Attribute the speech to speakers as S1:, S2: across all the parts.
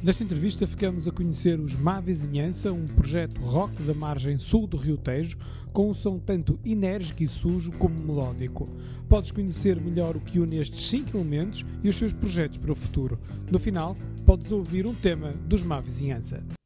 S1: Nesta entrevista ficamos a conhecer os Má Vizinhança, um projeto rock da margem sul do Rio Tejo, com um som tanto enérgico e sujo como melódico. Podes conhecer melhor o que une estes cinco elementos e os seus projetos para o futuro. No final, podes ouvir um tema dos Má Vizinhança.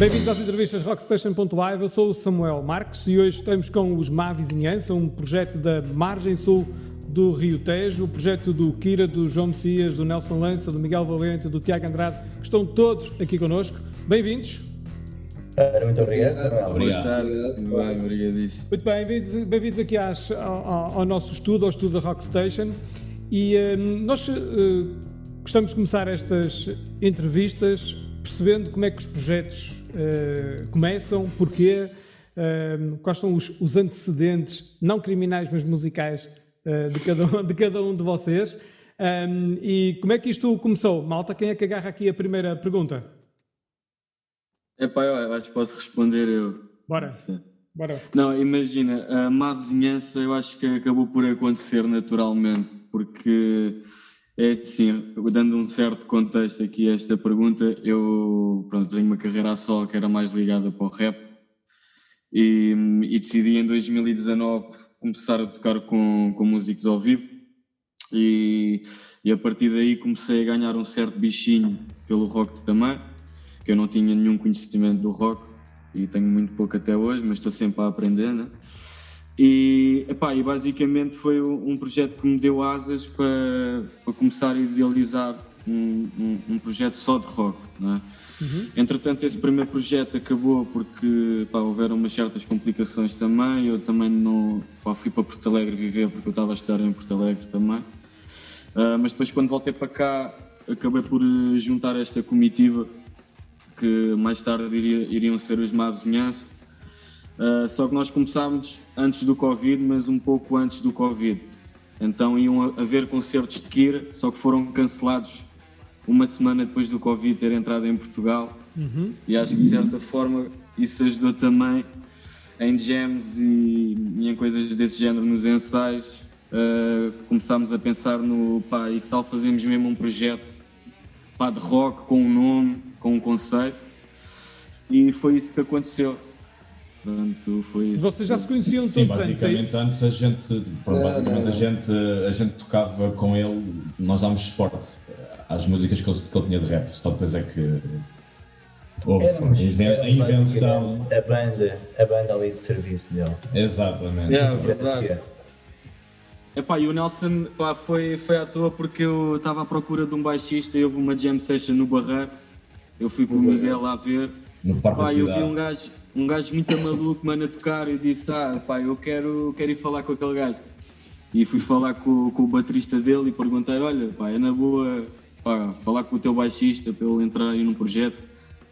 S1: Bem-vindos às entrevistas Rockstation.live. Eu sou o Samuel Marques e hoje estamos com os Má Vizinhança, um projeto da margem sul do Rio Tejo, o projeto do Kira, do João Messias, do Nelson Lança, do Miguel Valente, do Tiago Andrade, que estão todos aqui connosco. Bem-vindos.
S2: Muito obrigado, Samuel.
S3: Boas tardes, tudo bem, obrigadíssimo.
S1: Muito bem, bem-vindos bem aqui às, ao, ao, nosso estudo, ao estudo da Rockstation. E um, nós uh, gostamos de começar estas entrevistas percebendo como é que os projetos uh, começam, porquê, uh, quais são os, os, antecedentes, não criminais, mas musicais, uh, de, cada um, de cada um de vocês. Um, e como é que isto começou? Malta, quem é que agarra aqui a primeira pergunta?
S3: É pá, eu acho que posso responder eu.
S1: Bora. Bora.
S3: Não, imagina, a má vizinhança eu acho que acabou por acontecer naturalmente, porque é sim, dando um certo contexto aqui a esta pergunta, eu pronto, tenho uma carreira solo que era mais ligada para o rap e, e decidi em 2019 começar a tocar com, com músicos ao vivo e, e a partir daí comecei a ganhar um certo bichinho pelo rock também, que eu não tinha nenhum conhecimento do rock e tenho muito pouco até hoje, mas estou sempre a aprender, né? E, epá, e basicamente foi um projeto que me deu asas para, para começar a idealizar um, um, um projeto só de rock. É? Uhum. Entretanto, esse primeiro projeto acabou porque pá, houveram umas certas complicações também. Eu também não pá, fui para Porto Alegre viver porque eu estava a estar em Porto Alegre também. Uh, mas depois, quando voltei para cá, acabei por juntar esta comitiva que mais tarde iria, iriam ser os Má Vizinhança Uh, só que nós começámos antes do Covid, mas um pouco antes do Covid. Então iam haver concertos de Kira, só que foram cancelados uma semana depois do Covid ter entrado em Portugal. Uhum. E acho que de certa forma isso ajudou também em jams e, e em coisas desse género nos ensaios. Uh, começámos a pensar no pá, e que tal fazemos mesmo um projeto pá, de rock com um nome, com um conceito. E foi isso que aconteceu. Portanto, foi isso.
S1: Vocês já se conheciam
S4: Sim, todos basicamente antes, a gente, basicamente a gente, a gente tocava com ele, nós dámos suporte às músicas que ele, que ele tinha de rap, só depois é que houve a invenção.
S2: A banda, a banda ali de serviço dele.
S4: Exatamente.
S3: É, verdade. Epá, e o Nelson pá, foi, foi à toa porque eu estava à procura de um baixista e houve uma jam session no Barreiro. Eu fui com o Miguel lá ver.
S4: No Parque pá,
S3: eu vi um gajo, um gajo muito maluco, mano, a tocar, e disse, ah, pá, eu quero, quero ir falar com aquele gajo. E fui falar com, com o baterista dele e perguntei, olha, pá, é na boa, pá, falar com o teu baixista para ele entrar aí num projeto.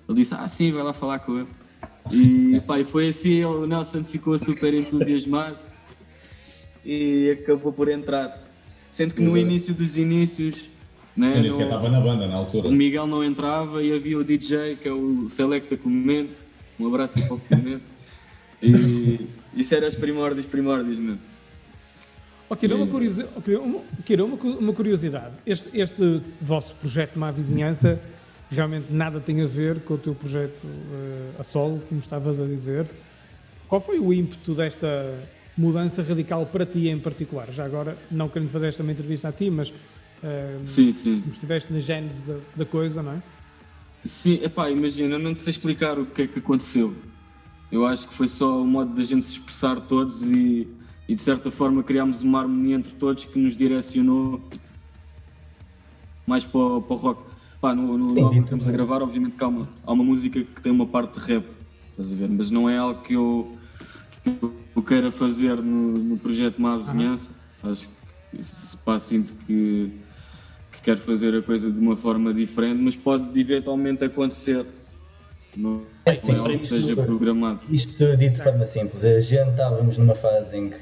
S3: Ele disse, ah, sim, vai lá falar com ele. E, pá, e foi assim, o Nelson ficou super entusiasmado e acabou por entrar. Sendo que no início dos inícios
S4: né? Sequer estava na banda na altura.
S3: O Miguel não entrava e havia o DJ, que é o Selecta Clemente, um abraço para o Clemente. E isso era as primórdias, primórdias mesmo.
S1: Ok, uma, curiosidade, uma, uma curiosidade. Este, este vosso projeto Má Vizinhança realmente nada tem a ver com o teu projeto uh, a solo, como estavas a dizer. Qual foi o ímpeto desta mudança radical para ti em particular? Já agora, não querendo fazer esta entrevista a ti, mas uh,
S3: sim, sim.
S1: estiveste na gênese da, da coisa, não é?
S3: Sim, epá, imagina, eu não te sei explicar o que é que aconteceu. Eu acho que foi só o modo da gente se expressar todos e, e de certa forma criámos uma harmonia entre todos que nos direcionou mais para, o, para o rock. Pá, no, no Sim, álbum que estamos a gravar, obviamente que há uma, há uma música que tem uma parte de rap, estás a ver? Mas não é algo que eu, que eu queira fazer no, no projeto Má Vizinhança. Acho que isso, pá, sinto que quero fazer a coisa de uma forma diferente, mas pode eventualmente acontecer. Não é, sim, é algo que seja programado.
S2: Isto dito de forma simples, a gente estávamos numa fase em que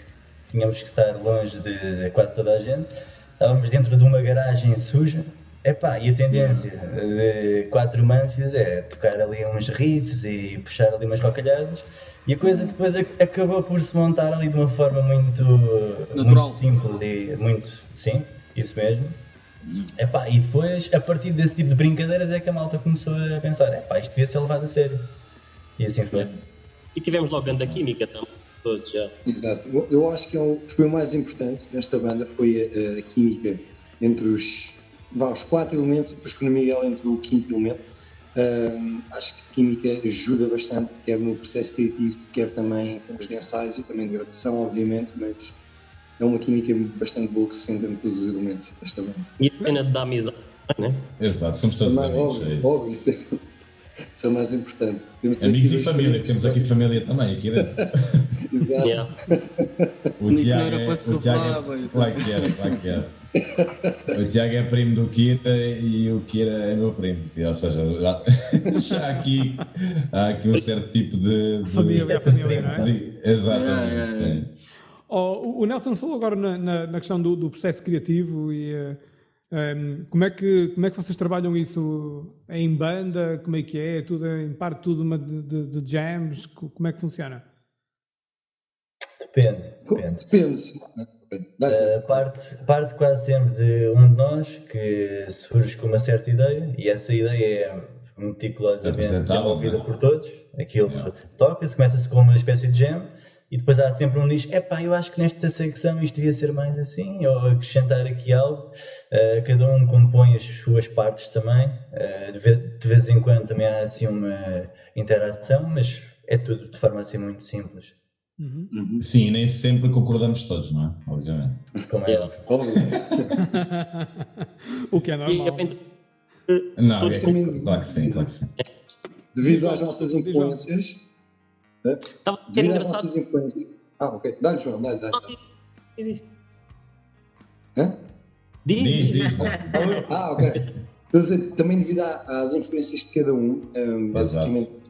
S2: tínhamos que estar longe de, de quase toda a gente, estávamos dentro de uma garagem suja, Epá, e a tendência de quatro manfias é tocar ali uns riffs e puxar ali umas rocalhadas e a coisa depois acabou por se montar ali de uma forma muito, muito simples e muito. Sim, isso mesmo. Epá, e depois, a partir desse tipo de brincadeiras, é que a malta começou a pensar: epá, isto devia ser levado a sério. E assim foi.
S5: E tivemos logo da química também, todos já.
S6: Exato. Eu acho que, é o que foi o mais importante nesta banda foi a, a química entre os vá, os quatro elementos e depois com o Miguel entre o quinto elemento. Um, acho que a química ajuda bastante, quer no processo criativo, quer também com os de ensaios e também de gravação, obviamente, mas é uma química bastante boa que se sente em todos os elementos desta banda.
S5: E a pena da amizade,
S4: né? Exato, somos todos
S6: também, amigos. Óbvio, é isso. óbvio isso, é, isso é o mais importante.
S4: Amigos e família, temos aqui família também, aqui dentro.
S6: Exato. Yeah.
S3: O Tiago é, o Tiago
S4: é, claro que era, claro que era. O Tiago é primo do Kira e o Kira é meu primo. Ou seja, já, já aqui, há aqui um certo tipo de. de
S1: família, família, não é? De,
S4: exatamente. É, é, é.
S1: Oh, o Nelson falou agora na, na, na questão do, do, processo criativo e uh, eh, um, ehm, como, é que, como é que vocês trabalham isso é em banda? Como é que é? é tudo em parte tudo de, de, de jams? Como é que funciona?
S2: Depende, depende.
S6: Depende.
S2: Uh, parte, parte quase sempre de um de nós que surge com uma certa ideia e essa ideia é meticulosamente desenvolvida por todos. Aquilo yeah. toca-se, começa-se com uma espécie de jam e depois há sempre um que diz: epá, eu acho que nesta secção isto devia ser mais assim, ou acrescentar aqui algo. Uh, cada um compõe as suas partes também. Uh, de, vez, de, vez, em quando também há assim uma interação, mas é tudo de forma assim muito simples.
S4: Uhum. Uhum. Sim, nem sempre concordamos todos, não é? Obviamente.
S2: Como é óbvio.
S1: o que é normal.
S4: Não, é, claro que sim, claro que sim.
S6: Devido às nossas influências. Né? Devido às nossas influências. Ah, ok. Dá-lhe, João, dá-lhe. Dá
S5: Existe.
S6: Hã?
S5: Diz, diz. diz.
S6: ah, ok. Então, também devido às influências de cada um, um basicamente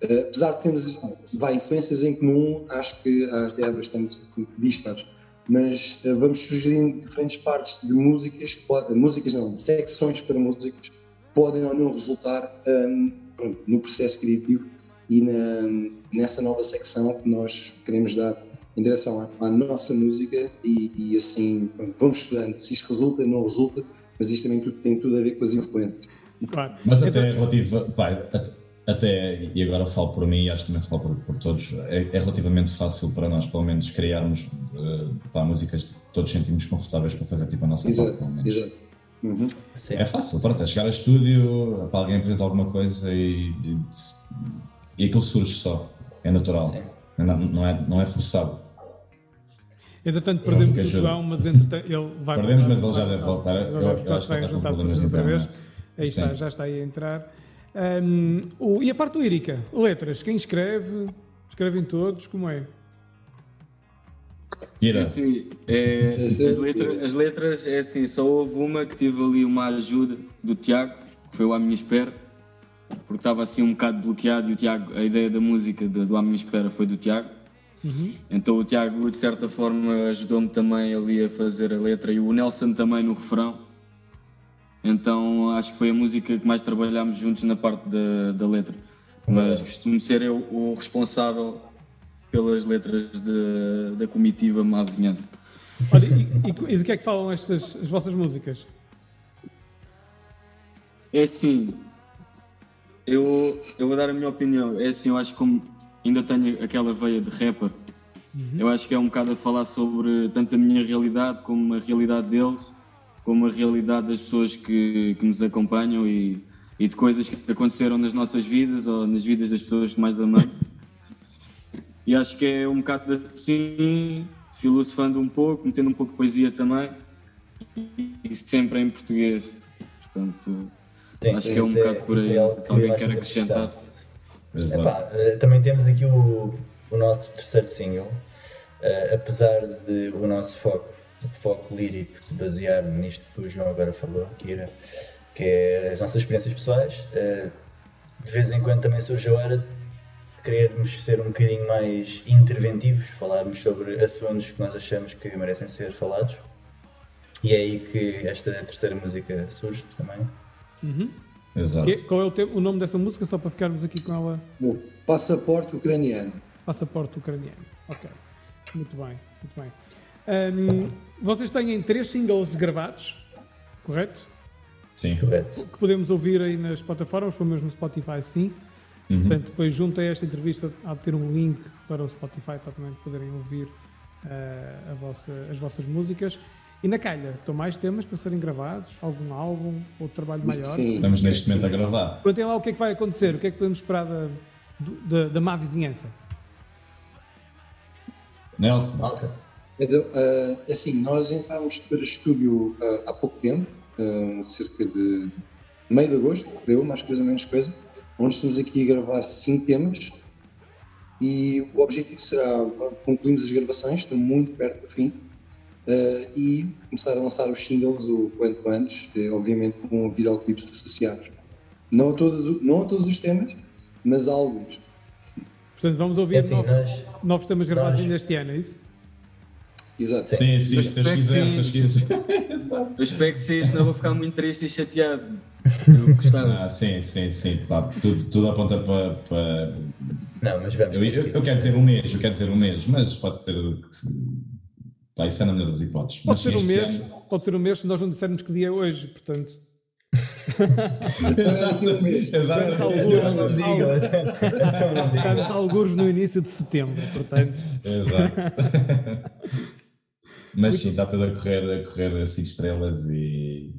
S6: Uh, apesar de termos vai, influências em comum, acho que há até bastante dispares, mas uh, vamos sugerindo diferentes partes de músicas, pode, músicas não, de secções para músicas, podem ou não resultar um, pronto, no processo criativo e na, nessa nova secção que nós queremos dar em direção à, à nossa música e, e assim vamos estudando se isto resulta, não resulta, mas isto também tudo, tem tudo a ver com as influências.
S4: Claro. Mas até então, relativo, pá, até, e agora falo por mim e acho que também falo por, por todos, é, é, relativamente fácil para nós, pelo menos, criarmos uh, pá, músicas que todos sentimos confortáveis para fazer tipo a nossa
S6: exato, pelo menos. Exato. Uhum.
S4: É fácil, pronto, é chegar a estúdio, para alguém apresentar alguma coisa e, e, e aquilo surge só, é natural, não, não, é, não é forçado.
S1: Entretanto, perdemos o João, mas entretanto ele vai
S4: Perdemos, voltar, mas ele já deve voltar. Eu, eu, eu acho que
S1: vai juntar outra vez. Aí está, já está aí a entrar. Um, o, e a parte lírica? Letras, quem escreve? Escrevem todos? Como é?
S3: É assim, é, as, letras, as letras, é assim, só houve uma que tive ali uma ajuda do Tiago, que foi À Minha Espera, porque estava assim um bocado bloqueado e o Tiago, a ideia da música de, do À Minha Espera foi do Tiago. Uhum. Então o Tiago, de certa forma, ajudou-me também ali a fazer a letra e o Nelson também no refrão. Então acho que foi a música que mais trabalhámos juntos na parte da, da letra. Mas costumo ser eu o responsável pelas letras de, da comitiva Má Vizinhança.
S1: Olha, e, e, de que é que falam estas as vossas músicas?
S3: É assim, eu, eu vou dar a minha opinião. É assim, eu acho que como ainda tenho aquela veia de rapper, uhum. eu acho que é um bocado a falar sobre tanto a minha realidade como a realidade deles como a realidade das pessoas que, que nos acompanham e, e, de coisas que aconteceram nas nossas vidas ou nas vidas das pessoas que mais amamos. E acho que é um bocado assim, filosofando um pouco, metendo um pouco de poesia também e sempre em português. Portanto, Sim, acho que é um bocado é, por aí. É se alguém quer acrescentar.
S2: Epá, eh, também temos aqui o, o nosso terceiro single, uh, apesar de o nosso foco foco lírico se basear nisto que o João agora falou, Kira, que é as nossas experiências pessoais. Eh, de vez em quando também surge a hora de querermos ser um bocadinho mais interventivos, falarmos sobre assuntos que nós achamos que merecem ser falados. E é aí que esta terceira música surge também.
S1: Uhum.
S4: Exato.
S1: Que, qual é o, o, nome dessa música, só para ficarmos aqui com ela?
S6: O Passaporte Ucraniano.
S1: Passaporte Ucraniano. Ok. Muito bem, muito bem. Um, vocês têm três singles gravados, correto?
S4: Sim.
S2: Correto.
S1: Que podemos ouvir aí nas plataformas, pelo menos no Spotify, sim. Uhum. Portanto, depois junto a esta entrevista há de ter um link para o Spotify para também poderem ouvir uh, vossa, as vossas músicas. E na calha, estão mais temas para serem gravados? Algum álbum? Outro trabalho maior?
S4: Sim. Estamos neste momento a gravar.
S1: Contem lá o que é que vai acontecer, o que é que podemos esperar da, da, da má vizinhança.
S4: Nelson.
S6: Uh, assim, nós entramos para o estúdio uh, há pouco tempo, uh, cerca de meio de agosto, eu, mais coisa menos coisa, onde estamos aqui a gravar cinco temas e o objetivo será concluirmos as gravações, estamos muito perto do fim, uh, e começar a lançar os singles o quanto antes, eh, obviamente com videoclipes associados. Não a, todos, não a todos os temas, mas a alguns.
S1: Portanto, vamos ouvir é assim, novos, nós, novos temas gravados nós... este ano, é isso?
S6: Exato.
S4: Sim, sim, se vocês quiserem, se quiserem.
S3: Eu espero que sim, senão vou ficar muito triste e chateado. Eu
S4: gostava. Ah, sim, sim, sim. Pá, tudo, tudo aponta para. para...
S2: Não, mas vamos.
S4: Eu, eu, eu, quero dizer um mês, eu quero dizer um mês, mas pode ser. Pá, isso é na melhor das hipóteses.
S1: Pode ser um mês, ano... pode ser um mês se nós não dissermos que dia é hoje, portanto.
S4: Exato,
S1: Estamos alguns no início de setembro, portanto.
S4: Exato. Mas sim, está tudo a correr, a correr a 5 estrelas e.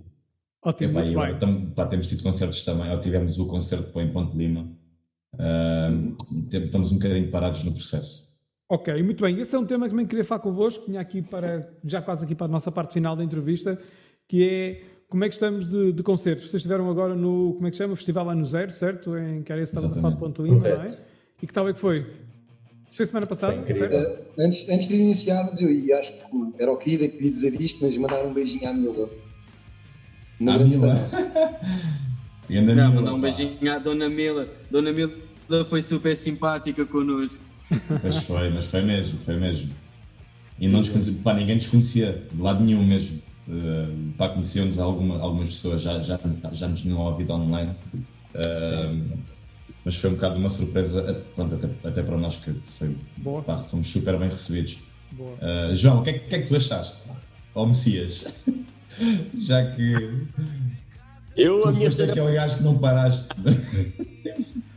S1: Ótimo, Epá, muito
S4: tam, pá, temos tido concertos também, ou tivemos o concerto em Ponte Lima. Uh, estamos um bocadinho parados no processo.
S1: Ok, muito bem. Esse é um tema que também queria falar convosco, vinha aqui para, já quase aqui para a nossa parte final da entrevista, que é como é que estamos de, de concertos. Vocês estiveram agora no, como é que chama? Festival Ano Zero, certo? Em que era esse estava a falar de Ponte Lima, não é? E que tal é que foi? Foi semana passada?
S6: Uh, antes, antes de iniciarmos, eu e acho que era o que queria dizer isto, mas mandar um beijinho à Mila.
S4: À Mila?
S3: Não, mandar um beijinho à Dona Mila. Dona Mila foi super simpática connosco.
S4: Mas foi, mas foi mesmo, foi mesmo. E não nos conhecia, pá, ninguém nos conhecia, de lado nenhum mesmo. Uh, pá, conheciam-nos alguma, algumas pessoas, já, já, já nos tinham ouvido online. Uh, mas foi um bocado uma surpresa, pronto, até, até para nós que foi, Boa. Pá, fomos super bem recebidos. Uh, João, o que, é, que, é, que tu achaste? Ou Messias? Já que.
S5: Eu,
S4: tu
S5: a minha
S4: história... aquele gajo que não paraste.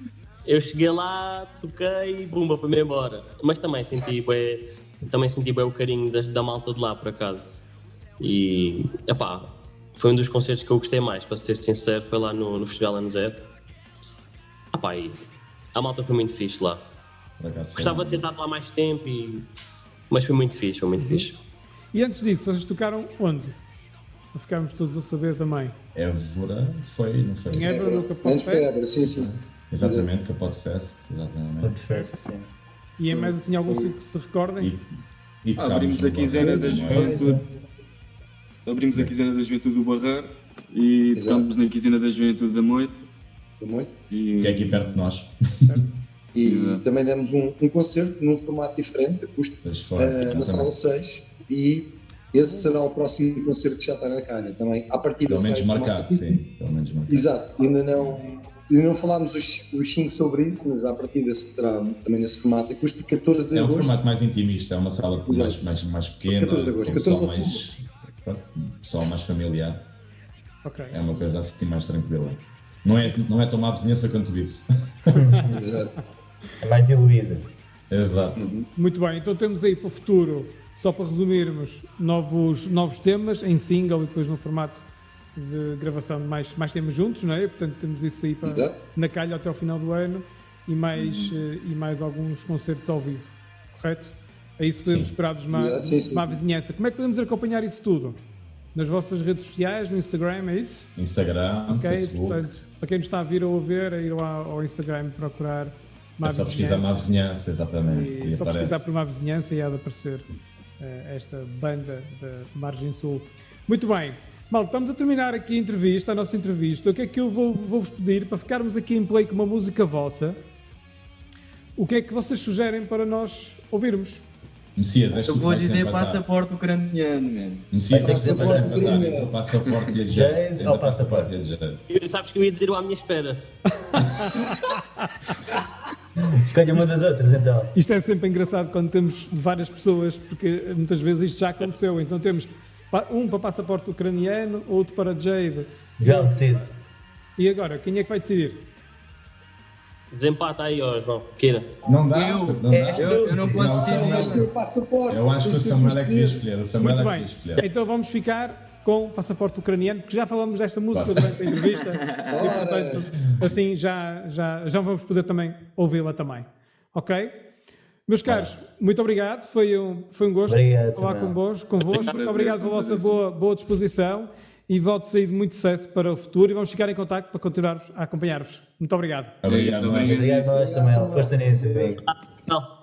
S5: Eu cheguei lá, toquei e bumba, fui-me embora. Mas também senti bem, também senti bem o carinho da, da malta de lá, por acaso. E, epá, foi um dos concertos que eu gostei mais, para ser sincero, foi lá no, no Festival Ano Zero. Epá, e a malta foi muito fixe lá. Gostava de ter estado lá mais tempo, e... mas foi muito fixe, foi muito uhum. fixe.
S1: E antes disso, vocês tocaram onde? Para ficarmos todos a saber também.
S4: Évora foi, não foi?
S1: Em Évora, no Capote
S6: Fest? Évora, sim, sim.
S4: Exatamente, Capote Fest, exatamente.
S2: Capote Fest, sim.
S1: E é mais assim algum sítio que se recordem?
S3: E, e abrimos a quinzena da juventude. Abrimos a quinzena da juventude do Barreiro e tocamos na quinzena da juventude da Moita.
S6: Da Moita?
S4: E... Que é aqui perto de nós.
S6: E Exato. também demos um, um, concerto num formato diferente, acústico, uh, na sala 6. E esse será o próximo concerto que já está na calha também. A partir
S4: Pelo menos marcado, sim. Pelo menos marcado.
S6: Exato, ainda não, ainda não falámos os, os cinco sobre isso, mas a partir será também nesse formato acústico, 14 de agosto.
S4: É um formato mais intimista, é uma sala mais, mais, mais pequena, 14 de agosto, 14 pessoal, mais, pessoal mais familiar.
S1: Okay.
S4: É uma coisa assim mais tranquila. Não é, não é tão má vizinhança quanto isso.
S6: Exato.
S2: É mais diluída.
S4: Exato.
S1: Muito bem, então temos aí para o futuro, só para resumirmos, novos, novos temas em single e depois no formato de gravação de mais, mais temas juntos, não é? Portanto, temos isso aí para, na calha até ao final do ano e mais, uhum. e mais alguns concertos ao vivo, correto? É isso que podemos sim. esperar dos má, sim, sim. má vizinhança. Como é que podemos acompanhar isso tudo? Nas vossas redes sociais, no Instagram, é isso?
S4: Instagram, okay, Facebook. Portanto,
S1: para quem nos está a vir ou a ver, é ir ao Instagram procurar
S4: Má é só pesquisar má vizinhança, exatamente.
S1: E, e só aparece. pesquisar por má vizinhança e há de aparecer uh, esta banda da Margem Sul. Muito bem. Mal, estamos a terminar aqui a entrevista, a nossa entrevista. O que é que eu vou-vos vou pedir para ficarmos aqui em play com uma música vossa? O que é que vocês sugerem para nós ouvirmos?
S4: Messias, és
S3: Eu vou dizer passaporte ucraniano, mano.
S4: Messias, vais sempre empatar entre o passaporte e a
S2: ou passaporte? E a.
S5: Sabes que eu ia dizer o à minha espera.
S2: Escolha uma das outras então.
S1: Isto é sempre engraçado quando temos várias pessoas, porque muitas vezes isto já aconteceu. Então temos um para passaporte ucraniano, outro para Jade.
S2: Já decide.
S1: E agora, quem é que vai decidir?
S5: Desempata aí, ó, João. Queira.
S4: Não dá, eu, não dá.
S3: Eu, eu não posso decidir.
S4: Eu acho que o Samuel é que devia escolher. O Samuel
S1: Muito
S4: é
S1: bem. escolher. Então vamos ficar com o passaporte ucraniano, que já falamos desta música durante a entrevista. e, portanto, assim já, já, já vamos poder também ouvi-la também. Ok? Meus caros, muito obrigado. Foi um, foi um gosto
S2: obrigado,
S1: falar convosco. convosco. Muito obrigado pela vossa boa, boa disposição e votos aí de muito sucesso para o futuro e vamos ficar em contato para continuar a acompanhar-vos. Muito obrigado.
S4: Obrigado,
S2: obrigado, obrigado nós também. Força nisso.
S5: Não.